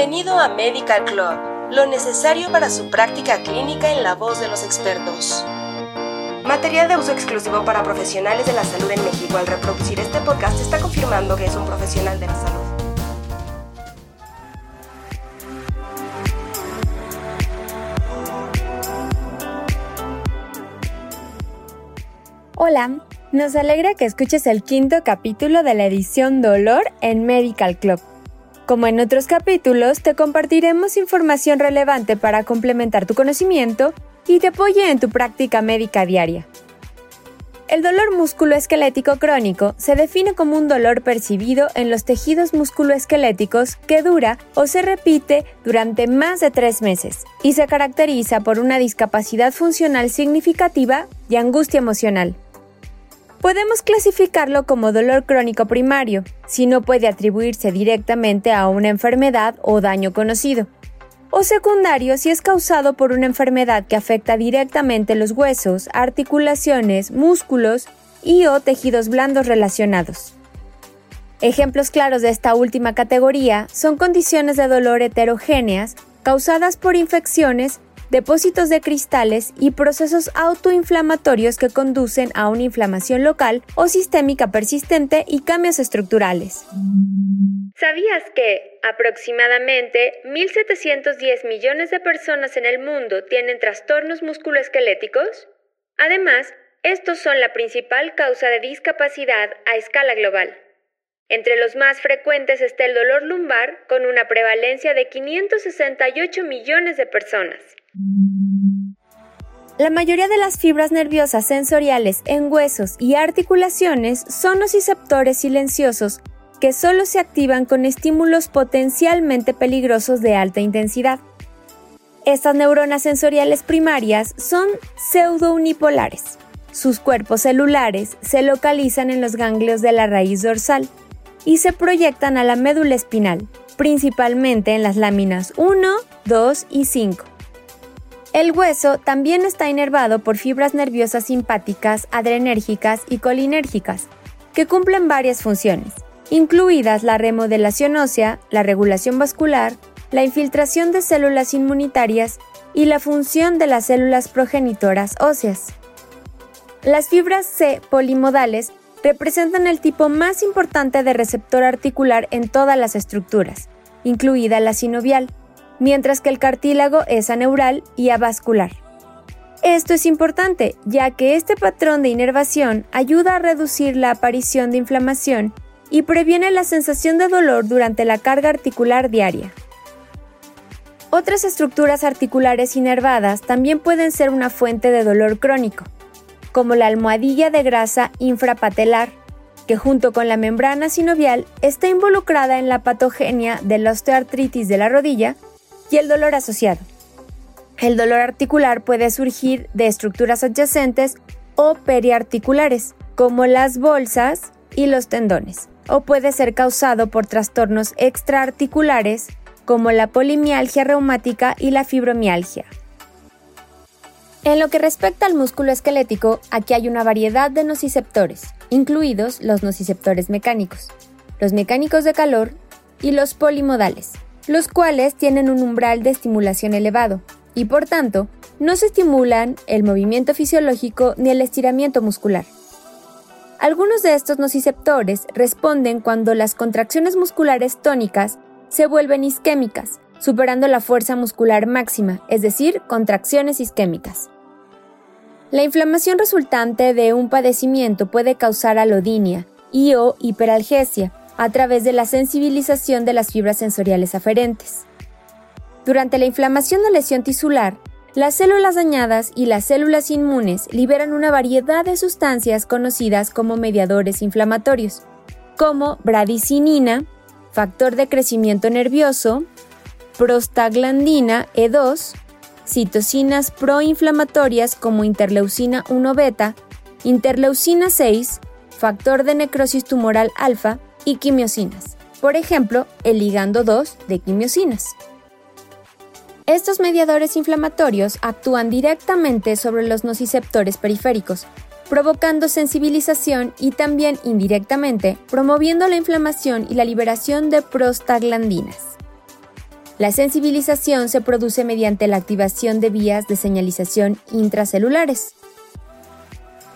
Bienvenido a Medical Club, lo necesario para su práctica clínica en la voz de los expertos. Material de uso exclusivo para profesionales de la salud en México. Al reproducir este podcast está confirmando que es un profesional de la salud. Hola, nos alegra que escuches el quinto capítulo de la edición Dolor en Medical Club. Como en otros capítulos, te compartiremos información relevante para complementar tu conocimiento y te apoye en tu práctica médica diaria. El dolor musculoesquelético crónico se define como un dolor percibido en los tejidos musculoesqueléticos que dura o se repite durante más de tres meses y se caracteriza por una discapacidad funcional significativa y angustia emocional. Podemos clasificarlo como dolor crónico primario, si no puede atribuirse directamente a una enfermedad o daño conocido, o secundario si es causado por una enfermedad que afecta directamente los huesos, articulaciones, músculos y o tejidos blandos relacionados. Ejemplos claros de esta última categoría son condiciones de dolor heterogéneas causadas por infecciones depósitos de cristales y procesos autoinflamatorios que conducen a una inflamación local o sistémica persistente y cambios estructurales. ¿Sabías que aproximadamente 1.710 millones de personas en el mundo tienen trastornos musculoesqueléticos? Además, estos son la principal causa de discapacidad a escala global. Entre los más frecuentes está el dolor lumbar, con una prevalencia de 568 millones de personas. La mayoría de las fibras nerviosas sensoriales en huesos y articulaciones son nociceptores silenciosos que solo se activan con estímulos potencialmente peligrosos de alta intensidad. Estas neuronas sensoriales primarias son pseudounipolares. Sus cuerpos celulares se localizan en los ganglios de la raíz dorsal y se proyectan a la médula espinal, principalmente en las láminas 1, 2 y 5. El hueso también está inervado por fibras nerviosas simpáticas, adrenérgicas y colinérgicas, que cumplen varias funciones, incluidas la remodelación ósea, la regulación vascular, la infiltración de células inmunitarias y la función de las células progenitoras óseas. Las fibras C polimodales representan el tipo más importante de receptor articular en todas las estructuras, incluida la sinovial, mientras que el cartílago es aneural y avascular. Esto es importante, ya que este patrón de inervación ayuda a reducir la aparición de inflamación y previene la sensación de dolor durante la carga articular diaria. Otras estructuras articulares inervadas también pueden ser una fuente de dolor crónico como la almohadilla de grasa infrapatelar, que junto con la membrana sinovial está involucrada en la patogenia de la osteoartritis de la rodilla y el dolor asociado. El dolor articular puede surgir de estructuras adyacentes o periarticulares, como las bolsas y los tendones, o puede ser causado por trastornos extraarticulares, como la polimialgia reumática y la fibromialgia. En lo que respecta al músculo esquelético, aquí hay una variedad de nociceptores, incluidos los nociceptores mecánicos, los mecánicos de calor y los polimodales, los cuales tienen un umbral de estimulación elevado y por tanto no se estimulan el movimiento fisiológico ni el estiramiento muscular. Algunos de estos nociceptores responden cuando las contracciones musculares tónicas se vuelven isquémicas, superando la fuerza muscular máxima, es decir, contracciones isquémicas. La inflamación resultante de un padecimiento puede causar alodinia y o hiperalgesia a través de la sensibilización de las fibras sensoriales aferentes. Durante la inflamación o lesión tisular, las células dañadas y las células inmunes liberan una variedad de sustancias conocidas como mediadores inflamatorios, como bradicinina, factor de crecimiento nervioso, prostaglandina E2, citocinas proinflamatorias como interleucina 1 beta, interleucina 6, factor de necrosis tumoral alfa y quimiosinas. Por ejemplo, el ligando 2 de quimiosinas. Estos mediadores inflamatorios actúan directamente sobre los nociceptores periféricos, provocando sensibilización y también indirectamente promoviendo la inflamación y la liberación de prostaglandinas. La sensibilización se produce mediante la activación de vías de señalización intracelulares.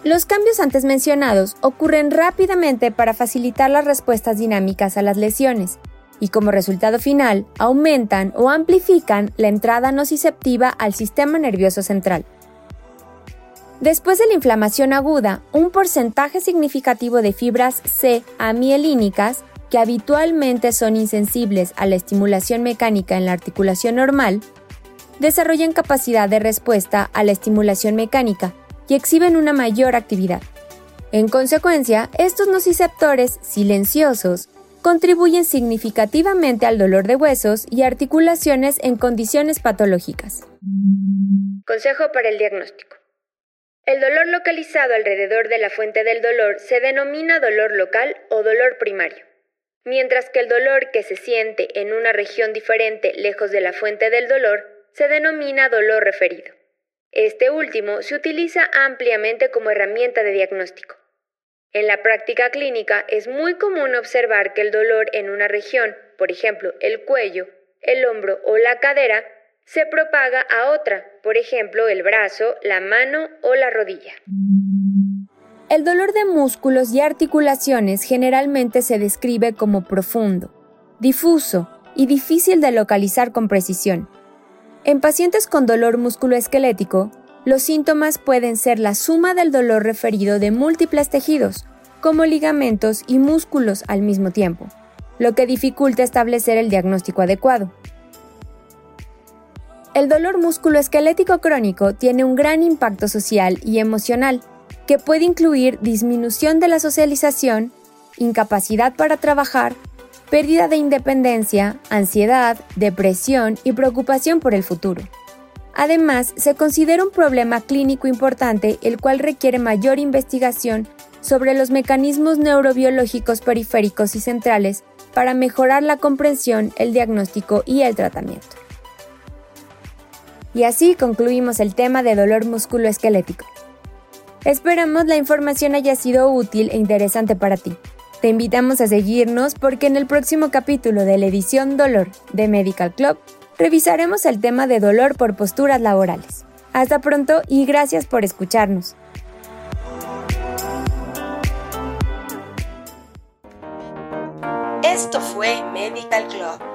Los cambios antes mencionados ocurren rápidamente para facilitar las respuestas dinámicas a las lesiones y como resultado final aumentan o amplifican la entrada nociceptiva al sistema nervioso central. Después de la inflamación aguda, un porcentaje significativo de fibras C amielínicas, que habitualmente son insensibles a la estimulación mecánica en la articulación normal, desarrollan capacidad de respuesta a la estimulación mecánica y exhiben una mayor actividad. En consecuencia, estos nociceptores silenciosos contribuyen significativamente al dolor de huesos y articulaciones en condiciones patológicas. Consejo para el diagnóstico. El dolor localizado alrededor de la fuente del dolor se denomina dolor local o dolor primario, mientras que el dolor que se siente en una región diferente lejos de la fuente del dolor se denomina dolor referido. Este último se utiliza ampliamente como herramienta de diagnóstico. En la práctica clínica es muy común observar que el dolor en una región, por ejemplo el cuello, el hombro o la cadera, se propaga a otra, por ejemplo el brazo, la mano o la rodilla. El dolor de músculos y articulaciones generalmente se describe como profundo, difuso y difícil de localizar con precisión. En pacientes con dolor musculoesquelético, los síntomas pueden ser la suma del dolor referido de múltiples tejidos, como ligamentos y músculos al mismo tiempo, lo que dificulta establecer el diagnóstico adecuado. El dolor musculoesquelético crónico tiene un gran impacto social y emocional, que puede incluir disminución de la socialización, incapacidad para trabajar, pérdida de independencia, ansiedad, depresión y preocupación por el futuro. Además, se considera un problema clínico importante el cual requiere mayor investigación sobre los mecanismos neurobiológicos periféricos y centrales para mejorar la comprensión, el diagnóstico y el tratamiento. Y así concluimos el tema de dolor musculoesquelético. Esperamos la información haya sido útil e interesante para ti. Te invitamos a seguirnos porque en el próximo capítulo de la edición Dolor de Medical Club revisaremos el tema de dolor por posturas laborales. Hasta pronto y gracias por escucharnos. Esto fue Medical Club